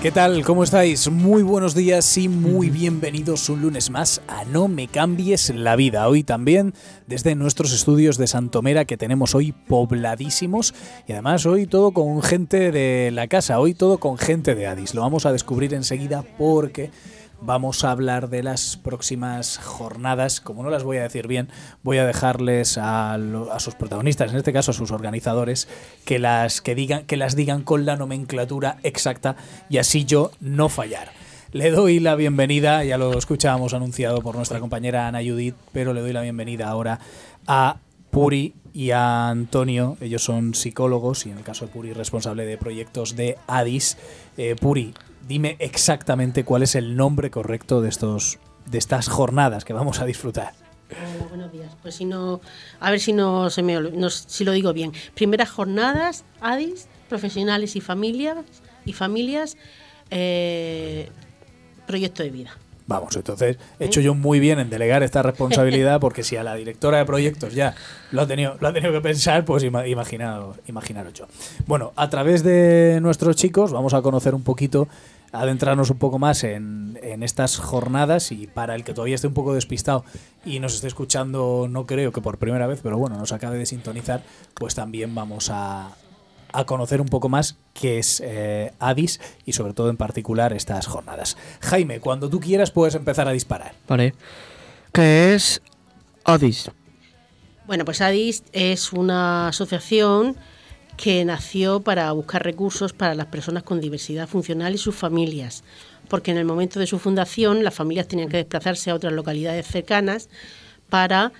¿Qué tal? ¿Cómo estáis? Muy buenos días y muy bienvenidos un lunes más a No me cambies la vida. Hoy también desde nuestros estudios de Santomera que tenemos hoy pobladísimos y además hoy todo con gente de la casa, hoy todo con gente de Adis. Lo vamos a descubrir enseguida porque vamos a hablar de las próximas jornadas. Como no las voy a decir bien, voy a dejarles a, sus protagonistas, en este caso a sus organizadores, que las, que, digan, que las digan con la nomenclatura exacta y así yo no fallar. Le doy la bienvenida, ya lo escuchábamos anunciado por nuestra compañera Ana Judith, pero le doy la bienvenida ahora a Puri y a Antonio. Ellos son psicólogos y en el caso de Puri responsable de proyectos de ADIS. Eh, Puri, dime exactamente cuál es el nombre correcto de estos de estas jornadas que vamos a disfrutar. Hola, buenos días. Pues si no, a ver si no se me si lo digo bien. Primeras jornadas ADIS, profesionales y familias y familias, eh, proyecto de vida. Vamos, entonces he hecho yo muy bien en delegar esta responsabilidad porque si a la directora de proyectos ya lo ha tenido, lo ha tenido que pensar, pues imaginaros, imaginaros yo. Bueno, a través de nuestros chicos vamos a conocer un poquito adentrarnos un poco más en, en, estas jornadas y para el que todavía esté un poco despistado y nos esté escuchando, no creo que por primera vez, pero bueno, nos acabe de sintonizar, pues también vamos a, a conocer un poco más qué es eh, Addis y sobre todo en particular estas jornadas. Jaime, cuando tú quieras puedes empezar a disparar. Vale. ¿Qué es Addis? Bueno, pues Addis es una asociación que nació para buscar recursos para las personas con diversidad funcional y sus familias, porque en el momento de su fundación las familias tenían que desplazarse a otras localidades cercanas para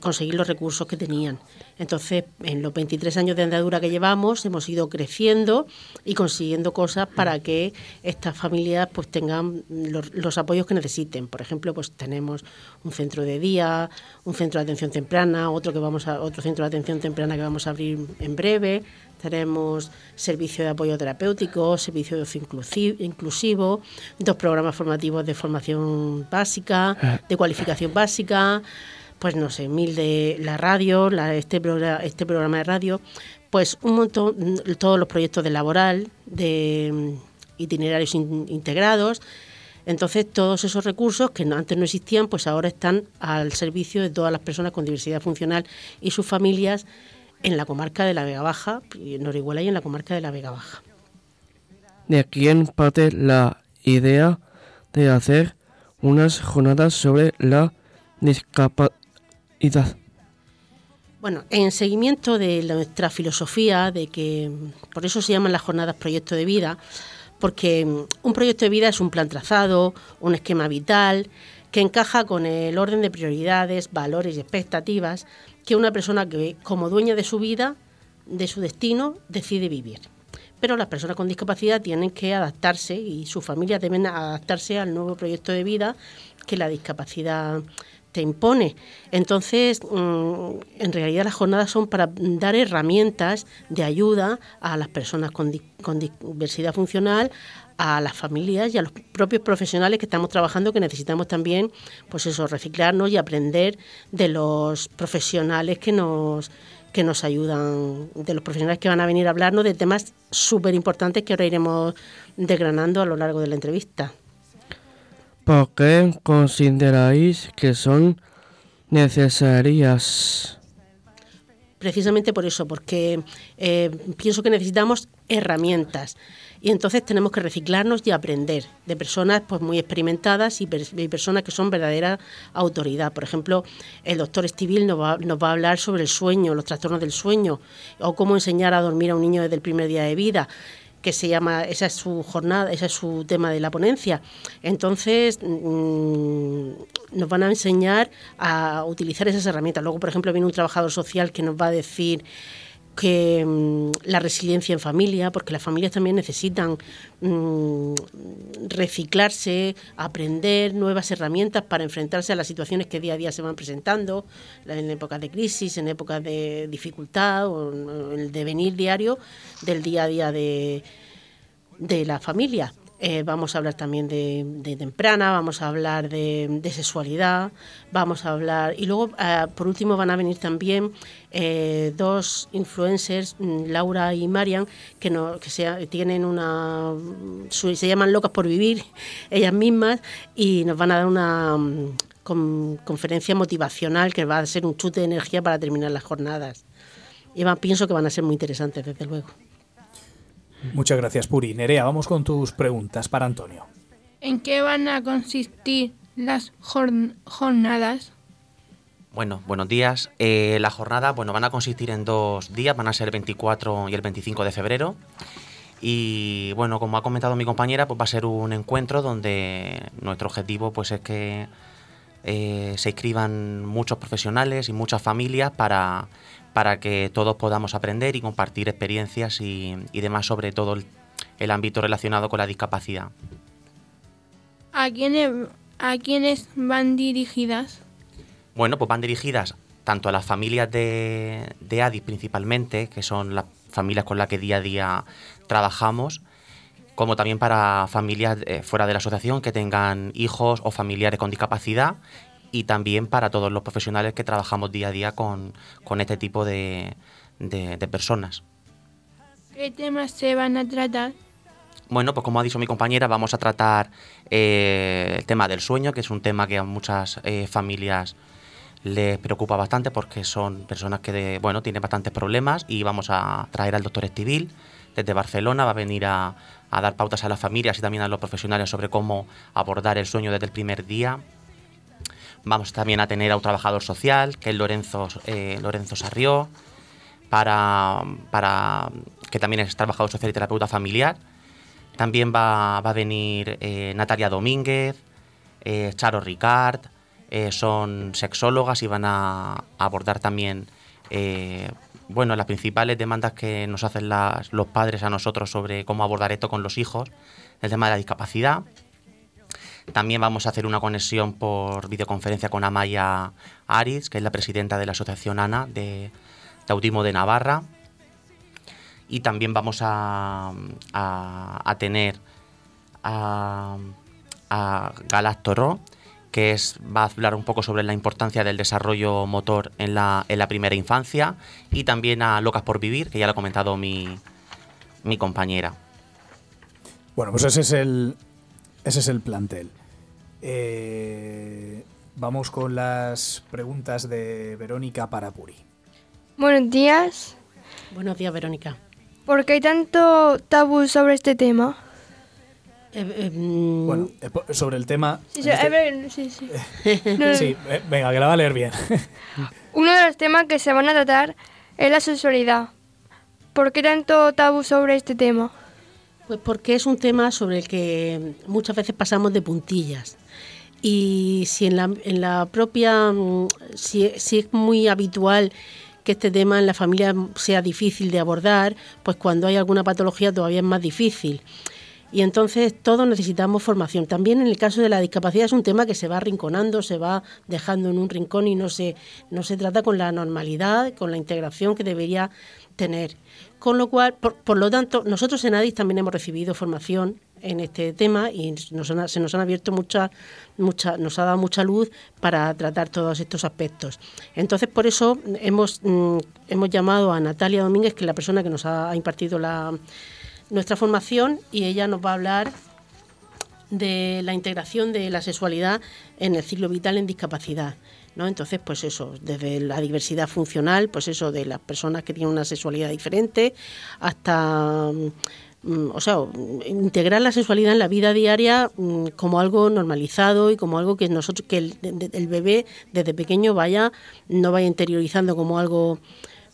conseguir los recursos que tenían. Entonces, en los 23 años de andadura que llevamos, hemos ido creciendo y consiguiendo cosas para que estas familias pues tengan los, apoyos que necesiten. Por ejemplo, pues tenemos un centro de día, un centro de atención temprana, otro que vamos a otro centro de atención temprana que vamos a abrir en breve. Tenemos servicio de apoyo terapéutico, servicio de ocio inclusivo, dos programas formativos de formación básica, de cualificación básica pues no sé, mil de la radio, este, programa, este programa de radio, pues un montón, todos los proyectos de laboral, de mm, itinerarios integrados. Entonces, todos esos recursos que antes no existían, pues ahora están al servicio de todas las personas con diversidad funcional y sus familias en la comarca de la Vega Baja, en Orihuela y en la comarca de la Vega Baja. ¿De quién parte la idea de hacer unas jornadas sobre la discapacidad? Bueno, en seguimiento de nuestra filosofía, de que por eso se llaman las jornadas proyecto de vida, porque un proyecto de vida es un plan trazado, un esquema vital, que encaja con el orden de prioridades, valores y expectativas que una persona que como dueña de su vida, de su destino, decide vivir. Pero las personas con discapacidad tienen que adaptarse y sus familias deben adaptarse al nuevo proyecto de vida que la discapacidad te impone. Entonces, mm, en realidad las jornadas son para dar herramientas de ayuda a las personas con, diversidad funcional, a las familias y a los propios profesionales que estamos trabajando, que necesitamos también, pues eso, reciclarnos y aprender de los profesionales que nos que nos ayudan, de los profesionales que van a venir a hablarnos de temas súper importantes que ahora iremos desgranando a lo largo de la entrevista. ¿Por qué consideráis que son necesarias? Precisamente por eso, porque eh, pienso que necesitamos herramientas y entonces tenemos que reciclarnos y aprender de personas pues muy experimentadas y, personas que son verdadera autoridad. Por ejemplo, el doctor Estivil nos va, nos va a hablar sobre el sueño, los trastornos del sueño o cómo enseñar a dormir a un niño desde el primer día de vida que se llama, esa es su jornada, ese es su tema de la ponencia. Entonces, mm, nos van a enseñar a utilizar esas herramientas. Luego, por ejemplo, viene un trabajador social que nos va a decir que mm, la resiliencia en familia, porque las familias también necesitan mm, reciclarse, aprender nuevas herramientas para enfrentarse a las situaciones que día a día se van presentando, en épocas de crisis, en épocas de dificultad o en el devenir diario del día a día de, de la familia. Eh, vamos a hablar también de, temprana, vamos a hablar de, sexualidad, vamos a hablar... Y luego, eh, por último, van a venir también eh, dos influencers, mm, Laura y Marian, que, no, que se, tienen una... se llaman Locas por Vivir, ellas mismas, y nos van a dar una mm, conferencia motivacional que va a ser un chute de energía para terminar las jornadas. Y pienso que van a ser muy interesantes, desde luego. Muchas gracias, Puri. Nerea, vamos con tus preguntas para Antonio. ¿En qué van a consistir las jornadas? Bueno, buenos días. Eh, la jornada, bueno, van a consistir en dos días, van a ser el 24 y el 25 de febrero. Y bueno, como ha comentado mi compañera, pues va a ser un encuentro donde nuestro objetivo pues es que eh, se inscriban muchos profesionales y muchas familias para para que todos podamos aprender y compartir experiencias y, demás sobre todo el, ámbito relacionado con la discapacidad. ¿A quiénes, ¿A quiénes van dirigidas? Bueno, pues van dirigidas tanto a las familias de, de ADI principalmente, que son las familias con las que día a día trabajamos, como también para familias eh, fuera de la asociación que tengan hijos o familiares con discapacidad y también para todos los profesionales que trabajamos día a día con, este tipo de, personas. ¿Qué temas se van a tratar? Bueno, pues como ha dicho mi compañera, vamos a tratar eh, el tema del sueño, que es un tema que a muchas eh, familias les preocupa bastante porque son personas que bueno, tienen bastantes problemas y vamos a traer al doctor Estivil desde Barcelona, va a venir a, a dar pautas a las familias y también a los profesionales sobre cómo abordar el sueño desde el primer día Vamos también a tener a un trabajador social, que es Lorenzo, eh, Lorenzo Sarrió, para, para, que también es trabajador social y terapeuta familiar. También va, a venir eh, Natalia Domínguez, eh, Charo Ricard, son sexólogas y van a, abordar también bueno, las principales demandas que nos hacen los padres a nosotros sobre cómo abordar esto con los hijos, el tema de la discapacidad. También vamos a hacer una conexión por videoconferencia con Amaya Aris, que es la presidenta de la Asociación ANA de, Autismo de Navarra. Y también vamos a, tener a, a Galaz Toró, que es, va a hablar un poco sobre la importancia del desarrollo motor en la, en la primera infancia. Y también a Locas por Vivir, que ya lo ha comentado mi, mi compañera. Bueno, pues ese es el, ese es el plantel. Eh, vamos con las preguntas de Verónica para Puri. Buenos días. Buenos días, Verónica. ¿Por qué hay tanto tabú sobre este tema? Eh, eh, mm, bueno, sobre el tema... Sí, sí, este sí. sí venga, que la va a leer bien. Uno de los temas que se van a tratar es la sexualidad. ¿Por qué tanto tabú sobre este tema? Pues porque es un tema sobre el que muchas veces pasamos de puntillas. Y si en la, en la propia, mm, si, es muy habitual que este tema en la familia sea difícil de abordar, pues cuando hay alguna patología todavía es más difícil. Y entonces todos necesitamos formación. También en el caso de la discapacidad es un tema que se va arrinconando, se va dejando en un rincón y no se, no se trata con la normalidad, con la integración que debería tener. Con lo cual, por, lo tanto, nosotros en ADIS también hemos recibido formación en este tema y se nos han abierto mucha, mucha, nos ha dado mucha luz para tratar todos estos aspectos. Entonces, por eso hemos, mm, hemos llamado a Natalia Domínguez, que es la persona que nos ha impartido la, nuestra formación, y ella nos va a hablar de la integración de la sexualidad en el ciclo vital en discapacidad. ¿No? Entonces, pues eso, desde la diversidad funcional, pues eso, de las personas que tienen una sexualidad diferente, hasta, mm, o sea, integrar la sexualidad en la vida diaria mm, como algo normalizado y como algo que nosotros, que el, el bebé desde pequeño vaya, no vaya interiorizando como algo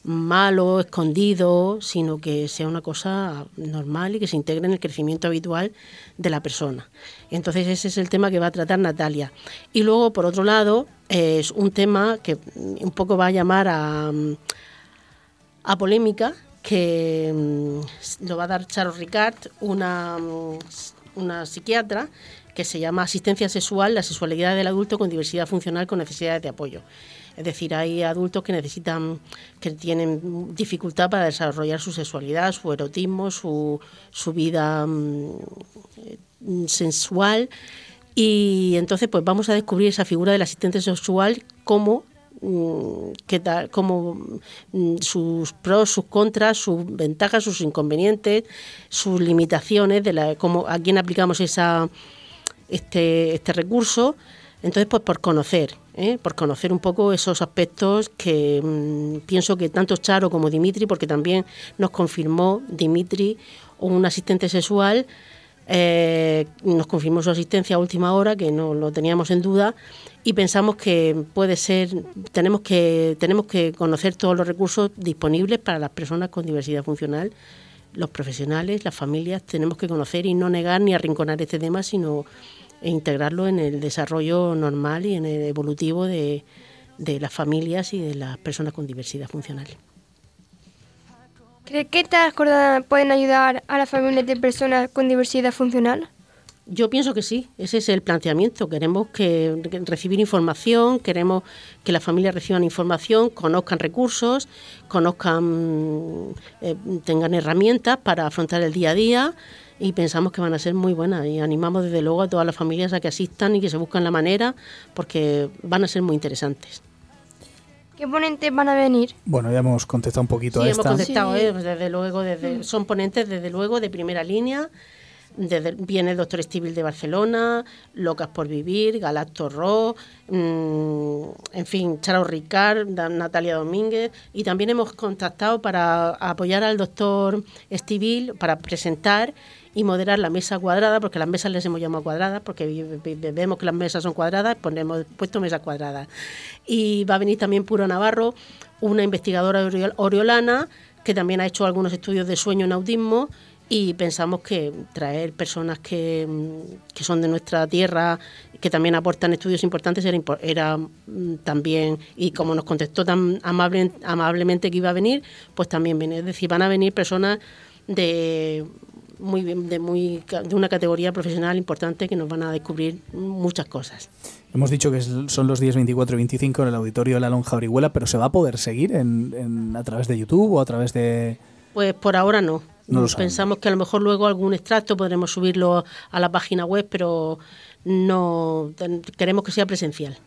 malo, escondido, sino que sea una cosa normal y que se integre en el crecimiento habitual de la persona. Entonces ese es el tema que va a tratar Natalia. Y luego, por otro lado, es un tema que un poco va a llamar a, apolémica que mm, lo va a dar Charo Ricard, una, mm, una psiquiatra que se llama Asistencia Sexual, la sexualidad del adulto con diversidad funcional con necesidades de apoyo. Es decir, hay adultos que necesitan, que tienen dificultad para desarrollar su sexualidad, su erotismo, su, vida mm, eh, sensual. Y entonces, pues vamos a descubrir esa figura del asistente sexual como mm, qué tal, como mm, sus pros, sus contras, sus ventajas, sus inconvenientes, sus limitaciones, de la, cómo, a quién aplicamos esa, este, este recurso. Entonces, pues por conocer, ¿eh? por conocer un poco esos aspectos que mm, pienso que tanto Charo como Dimitri, porque también nos confirmó Dimitri, un asistente sexual, eh, nos confirmó su asistencia a última hora, que no lo teníamos en duda, y pensamos que puede ser, tenemos que, tenemos que conocer todos los recursos disponibles para las personas con diversidad funcional, los profesionales, las familias, tenemos que conocer y no negar ni arrinconar este tema, sino e integrarlo en el desarrollo normal y en el evolutivo de, de las familias y de las personas con diversidad funcional. ¿Cree que estas jornadas pueden ayudar a las familias de personas con diversidad funcional? Yo pienso que sí, ese es el planteamiento. Queremos que, recibir información, queremos que las familias reciban información, conozcan recursos, conozcan, eh, tengan herramientas para afrontar el día a día y pensamos que van a ser muy buenas y animamos desde luego a todas las familias a que asistan y que se busquen la manera porque van a ser muy interesantes. ¿Qué ponentes van a venir? Bueno, ya hemos contestado un poquito Sí, a hemos esta. contestado, ¿eh? desde luego, desde, son ponentes desde luego de primera línea. Desde, viene el doctor Estivil de Barcelona, Locas por Vivir, Galacto Ro, mm, en fin, Charo Ricard, Natalia Domínguez, y también hemos contactado para apoyar al doctor Estivil para presentar y moderar la mesa cuadrada, porque las mesas les hemos llamado cuadradas, porque vemos que las mesas son cuadradas, hemos puesto mesas cuadradas. Y va a venir también Puro Navarro, una investigadora oriol- oriolana, que también ha hecho algunos estudios de sueño en autismo y pensamos que traer personas que, mm, que son de nuestra tierra, que también aportan estudios importantes, era, era mm, también, y como nos contestó tan amable, amablemente que iba a venir, pues también viene. Es decir, van a venir personas de muy de muy de una categoría profesional importante que nos van a descubrir muchas cosas. Hemos dicho que son los días 24 y 25 en el auditorio de la Lonja Orihuela, pero ¿se va a poder seguir en- a través de YouTube o a través de...? Pues por ahora no. No. Pensamos que a lo mejor luego algún extracto podremos subirlo a la página web, pero no queremos que sea presencial.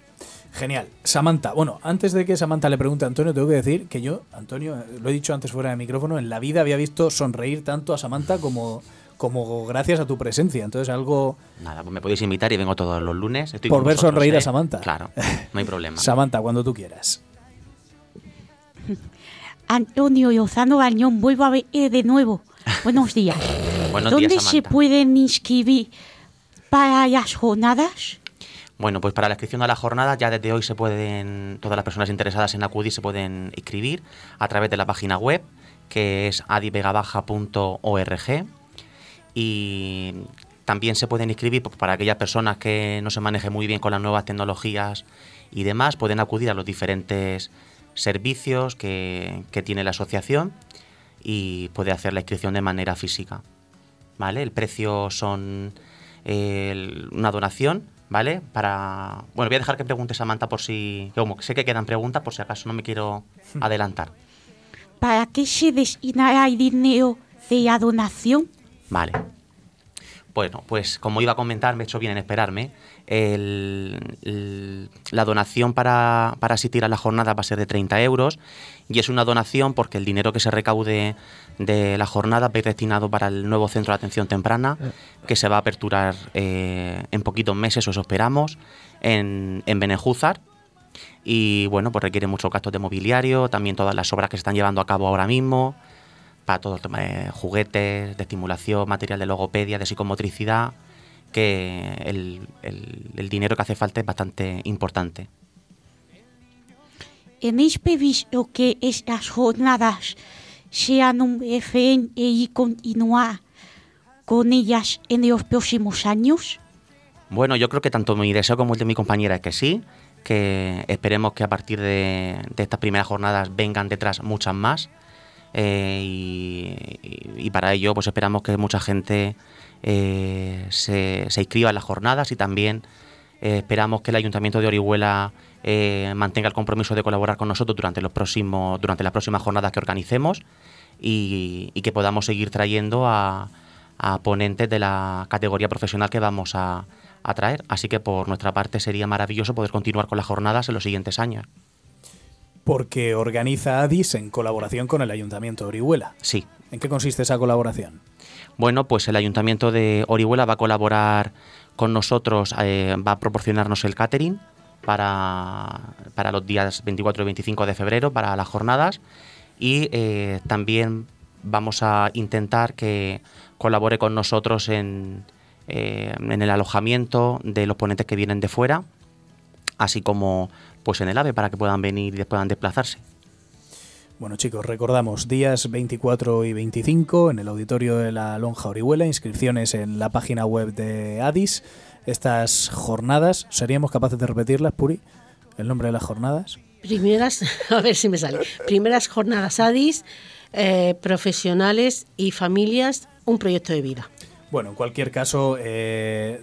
Genial. Samantha, bueno, antes de que Samantha le pregunte a Antonio, tengo que decir que yo, Antonio, eh, lo he dicho antes fuera de micrófono, en la vida había visto sonreír tanto a Samantha como, como gracias a tu presencia. Entonces, algo... Nada, pues me podéis invitar y vengo todos los lunes. Estoy Por ver vosotros, sonreír a ¿eh? Samantha. Claro, no hay problema. Samantha, cuando tú quieras. Antonio Lozano Bañón, vuelvo a ver eh, de nuevo. Buenos días. Buenos ¿Dónde días, se pueden inscribir para las jornadas? Bueno, pues para la inscripción a la jornada ya desde hoy se pueden, todas las personas interesadas en acudir se pueden inscribir a través de la página web que es adivegabaja.org y también se pueden inscribir pues, para aquellas personas que no se manejen muy bien con las nuevas tecnologías y demás, pueden acudir a los diferentes servicios que, que tiene la asociación y puede hacer la inscripción de manera física. ¿Vale? El precio son eh, el- una donación, ¿vale? Para. Bueno, voy a dejar que pregunte Samantha por si. Como sé que quedan preguntas, por si acaso no me quiero adelantar. ¿Para qué se destinará el dinero de la donación? Vale. Bueno, pues como iba a comentar, me he hecho bien en esperarme. el- el- la donación para, para asistir a la jornada va a ser de 30 euros y es una donación porque el dinero que se recaude de la jornada va a ir destinado para el nuevo centro de atención temprana que se va a aperturar eh, en poquitos meses, o eso esperamos, en, en Benejúzar. Y bueno, pues requiere muchos gastos de mobiliario, también todas las obras que se están llevando a cabo ahora mismo, para todo el tema de juguetes, de estimulación, material de logopedia, de psicomotricidad, que el, el- el dinero que hace falta es bastante importante. ¿Tenéis previsto que estas jornadas sean un referente y continuar con ellas en los próximos años? Bueno, yo creo que tanto mi deseo como el de mi compañera es que sí, que esperemos que a partir de, de estas primeras jornadas vengan detrás muchas más eh, y, para ello pues esperamos que mucha gente eh, se, se inscriba en las jornadas y también eh, esperamos que el Ayuntamiento de Orihuela mantenga el compromiso de colaborar con nosotros durante, los próximos, durante las próximas jornadas que organicemos y, que podamos seguir trayendo a, a ponentes de la categoría profesional que vamos a, a traer. Así que por nuestra parte sería maravilloso poder continuar con las jornadas en los siguientes años. Porque organiza ADIS en colaboración con el Ayuntamiento de Orihuela. Sí. ¿En qué consiste esa colaboración? Bueno, pues el Ayuntamiento de Orihuela va a colaborar con nosotros, eh, va a proporcionarnos el catering para, para los días 24 y 25 de febrero, para las jornadas, y eh, también vamos a intentar que colabore con nosotros en, eh, en el alojamiento de los ponentes que vienen de fuera, así como pues en el AVE para que puedan venir y puedan desplazarse. Bueno chicos, recordamos días 24 y 25 en el auditorio de la Lonja Orihuela, inscripciones en la página web de Adis. Estas jornadas, ¿seríamos capaces de repetirlas, Puri? ¿El nombre de las jornadas? Primeras, a ver si me sale. Primeras jornadas ADIS, eh, profesionales y familias, un proyecto de vida. Bueno, en cualquier caso, eh,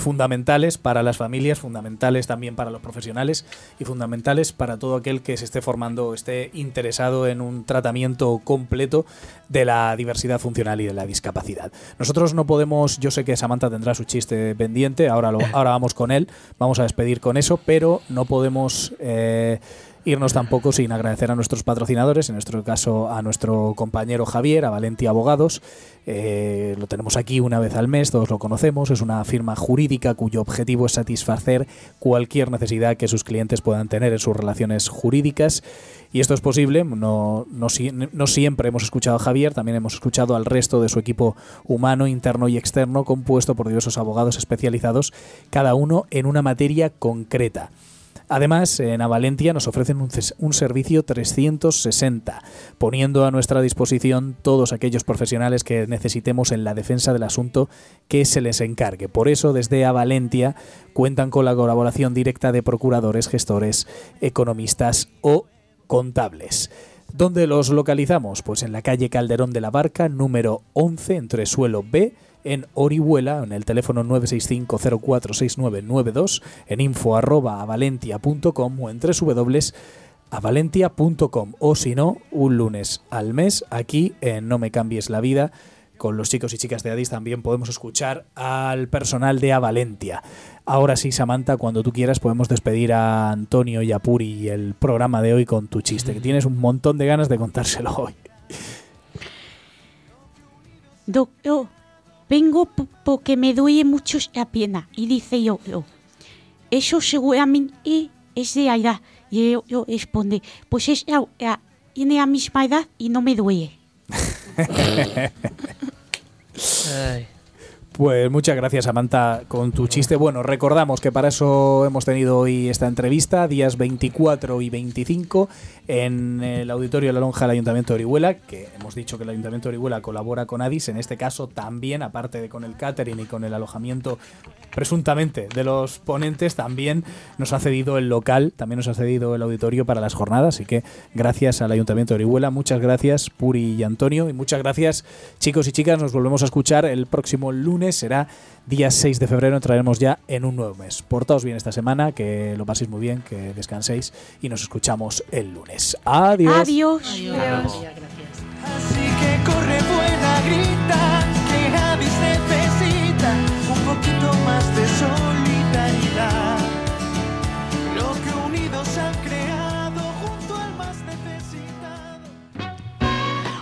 fundamentales para las familias, fundamentales también para los profesionales y fundamentales para todo aquel que se esté formando esté interesado en un tratamiento completo de la diversidad funcional y de la discapacidad. Nosotros no podemos, yo sé que Samantha tendrá su chiste pendiente, ahora, lo, ahora vamos con él, vamos a despedir con eso, pero no podemos... Eh, irnos tampoco sin agradecer a nuestros patrocinadores, en nuestro caso a nuestro compañero Javier, a Valenti Abogados. Eh, lo tenemos aquí una vez al mes, todos lo conocemos, es una firma jurídica cuyo objetivo es satisfacer cualquier necesidad que sus clientes puedan tener en sus relaciones jurídicas. Y esto es posible, no, no, no, siempre hemos escuchado a Javier, también hemos escuchado al resto de su equipo humano, interno y externo, compuesto por diversos abogados especializados, cada uno en una materia concreta. Además, en Avalentia nos ofrecen un, servicio 360, poniendo a nuestra disposición todos aquellos profesionales que necesitemos en la defensa del asunto que se les encargue. Por eso, desde Avalentia cuentan con la colaboración directa de procuradores, gestores, economistas o contables. ¿Dónde los localizamos? Pues en la calle Calderón de la Barca, número 11, entre suelo B, en Orihuela, en el teléfono 965046992, en info arroba avalentia.com o en www.avalentia.com o si no, un lunes al mes aquí en No me cambies la vida. Con los chicos y chicas de Adis también podemos escuchar al personal de Avalentia. Ahora sí, Samantha, cuando tú quieras podemos despedir a Antonio y a Puri y el programa de hoy con tu chiste, que tienes un montón de ganas de contárselo hoy. Vengo porque me duele mucho la pierna. Y dice yo, yo eso seguramente es de edad. Y yo, yo responde, pues es la, la, tiene la misma edad y no me duele. Ay. Pues muchas gracias, Samantha, con tu chiste. Bueno, recordamos que para eso hemos tenido hoy esta entrevista, días 24 y 25, en el Auditorio de la Lonja del Ayuntamiento de Orihuela, que hemos dicho que el Ayuntamiento de Orihuela colabora con ADIS, en este caso también, aparte de con el catering y con el alojamiento presuntamente de los ponentes, también nos ha cedido el local, también nos ha cedido el auditorio para las jornadas, así que gracias al Ayuntamiento de Orihuela, muchas gracias Puri y Antonio, y muchas gracias chicos y chicas, nos volvemos a escuchar el próximo lunes, será día 6 de febrero, entraremos ya en un nuevo mes. Portaos bien esta semana, que lo paséis muy bien, que descanséis y nos escuchamos el lunes. Adiós. Adiós. Adiós. Adiós. Gracias. Así que corre, vuela, grita, que Avis necesita un poquito más de solidaridad.